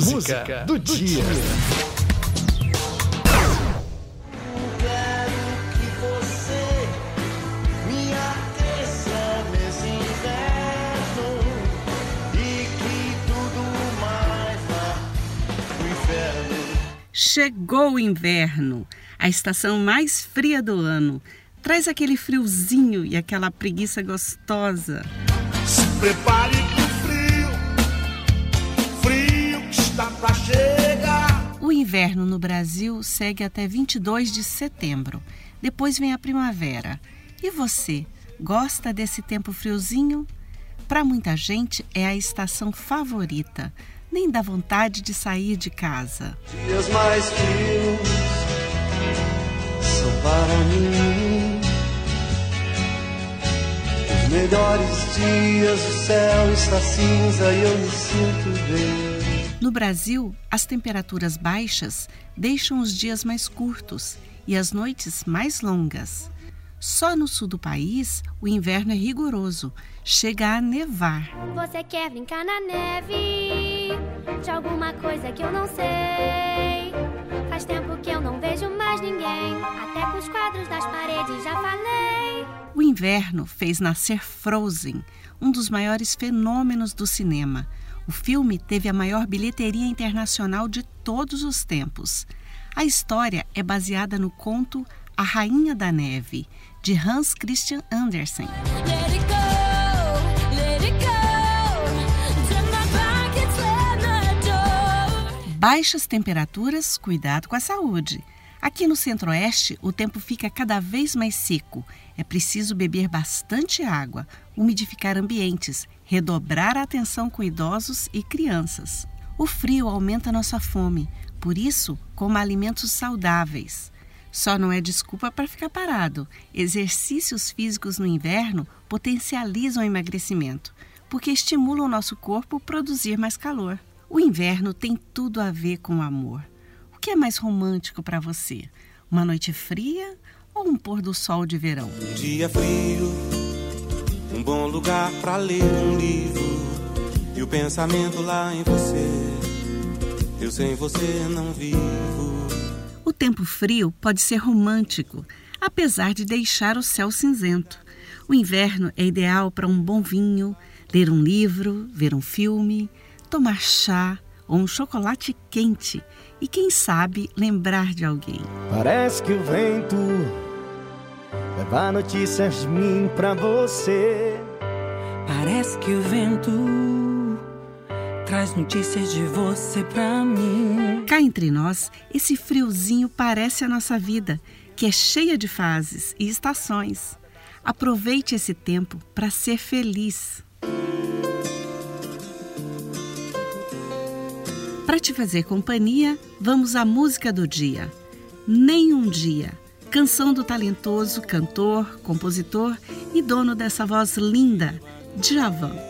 música do dia. Chegou o inverno, a estação mais fria do ano. Traz aquele friozinho e aquela preguiça gostosa. Se prepare inverno no Brasil segue até 22 de setembro. Depois vem a primavera. E você, gosta desse tempo friozinho? Para muita gente é a estação favorita. Nem dá vontade de sair de casa. Dias mais frios são para mim. Os melhores dias, o céu está cinza e eu me sinto bem. No Brasil, as temperaturas baixas deixam os dias mais curtos e as noites mais longas. Só no sul do país, o inverno é rigoroso, chega a nevar. Você quer brincar na neve de alguma coisa que eu não sei? Faz tempo que eu não vejo mais ninguém, até com os quadros das paredes já falei. O inverno fez nascer Frozen, um dos maiores fenômenos do cinema. O filme teve a maior bilheteria internacional de todos os tempos. A história é baseada no conto A Rainha da Neve, de Hans Christian Andersen. Baixas temperaturas, cuidado com a saúde. Aqui no Centro-Oeste, o tempo fica cada vez mais seco. É preciso beber bastante água, umidificar ambientes, redobrar a atenção com idosos e crianças. O frio aumenta nossa fome, por isso, coma alimentos saudáveis. Só não é desculpa para ficar parado. Exercícios físicos no inverno potencializam o emagrecimento, porque estimulam o nosso corpo a produzir mais calor. O inverno tem tudo a ver com o amor. O que é mais romântico para você? Uma noite fria ou um pôr do sol de verão? Um dia frio, um bom lugar para ler um livro e o pensamento lá em você. Eu sem você não vivo. O tempo frio pode ser romântico, apesar de deixar o céu cinzento. O inverno é ideal para um bom vinho, ler um livro, ver um filme, tomar chá ou um chocolate quente e, quem sabe, lembrar de alguém. Parece que o vento leva notícias de mim pra você. Parece que o vento traz notícias de você pra mim. Cá entre nós, esse friozinho parece a nossa vida, que é cheia de fases e estações. Aproveite esse tempo para ser feliz. Para te fazer companhia, vamos à música do dia. Nem um dia. Canção do talentoso cantor, compositor e dono dessa voz linda, Djavan.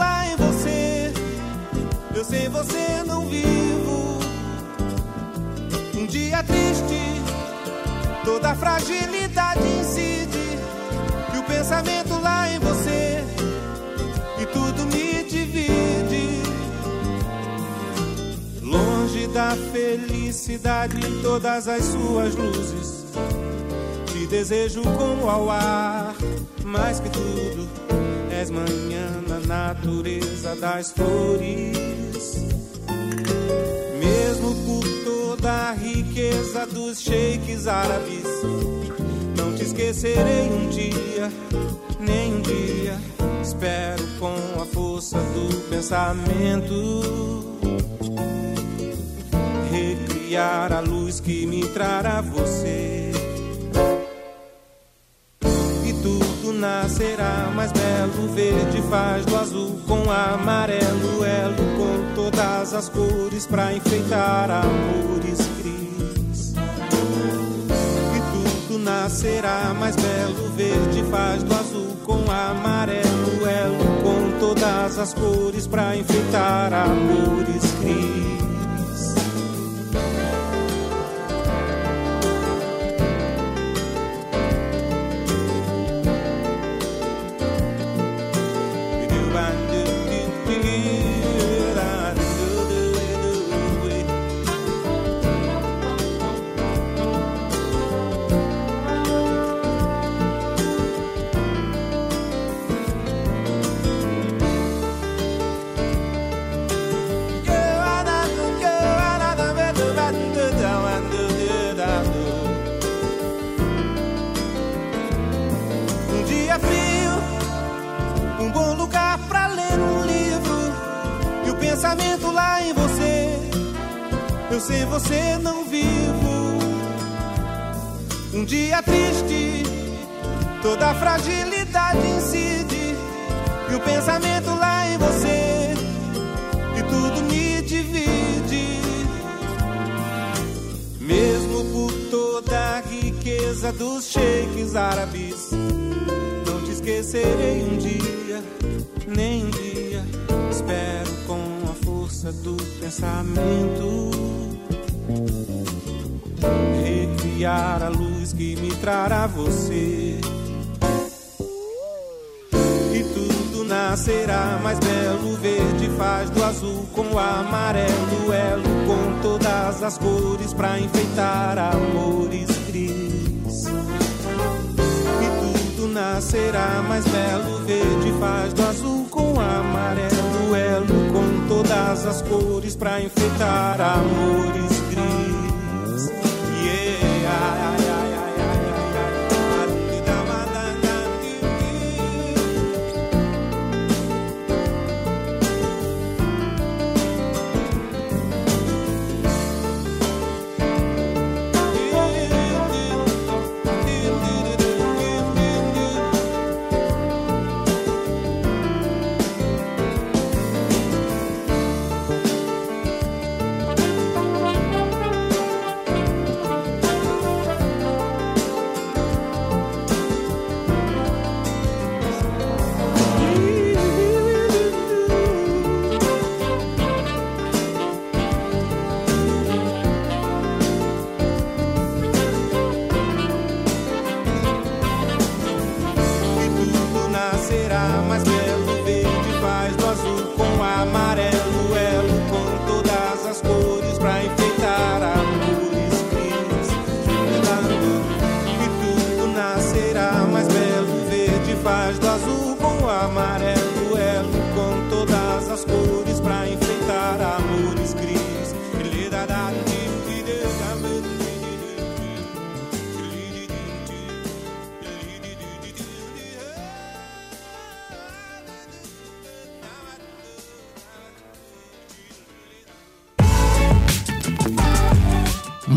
Eu sem você não vivo. Um dia triste, toda fragilidade incide. E o pensamento lá em você. E tudo me divide. Longe da felicidade em todas as suas luzes. Te desejo como ao ar, mais que tudo és manhã na natureza das flores. Mesmo por toda a riqueza dos sheiks árabes, não te te esquecerei um dia, nem um dia. Espero com a força do pensamento recriar a luz que me trará você. Nascerá mais belo, verde faz do azul com amarelo, elo com todas as cores pra enfeitar amores cris. E tudo nascerá mais belo, verde faz do azul com amarelo, elo com todas as cores pra enfeitar amores sem você não vivo. Um dia triste, toda a fragilidade incide. E o pensamento lá em você, e tudo me divide. Mesmo por toda a riqueza dos sheiks árabes, não te esquecerei um dia, nem a força do pensamento recriar a luz que me trará você. E tudo nascerá mais belo, verde faz do azul com o amarelo, elo com todas as cores pra enfeitar amores cris. E tudo nascerá mais belo, verde faz do azul com o amarelo, as cores pra enfeitar amores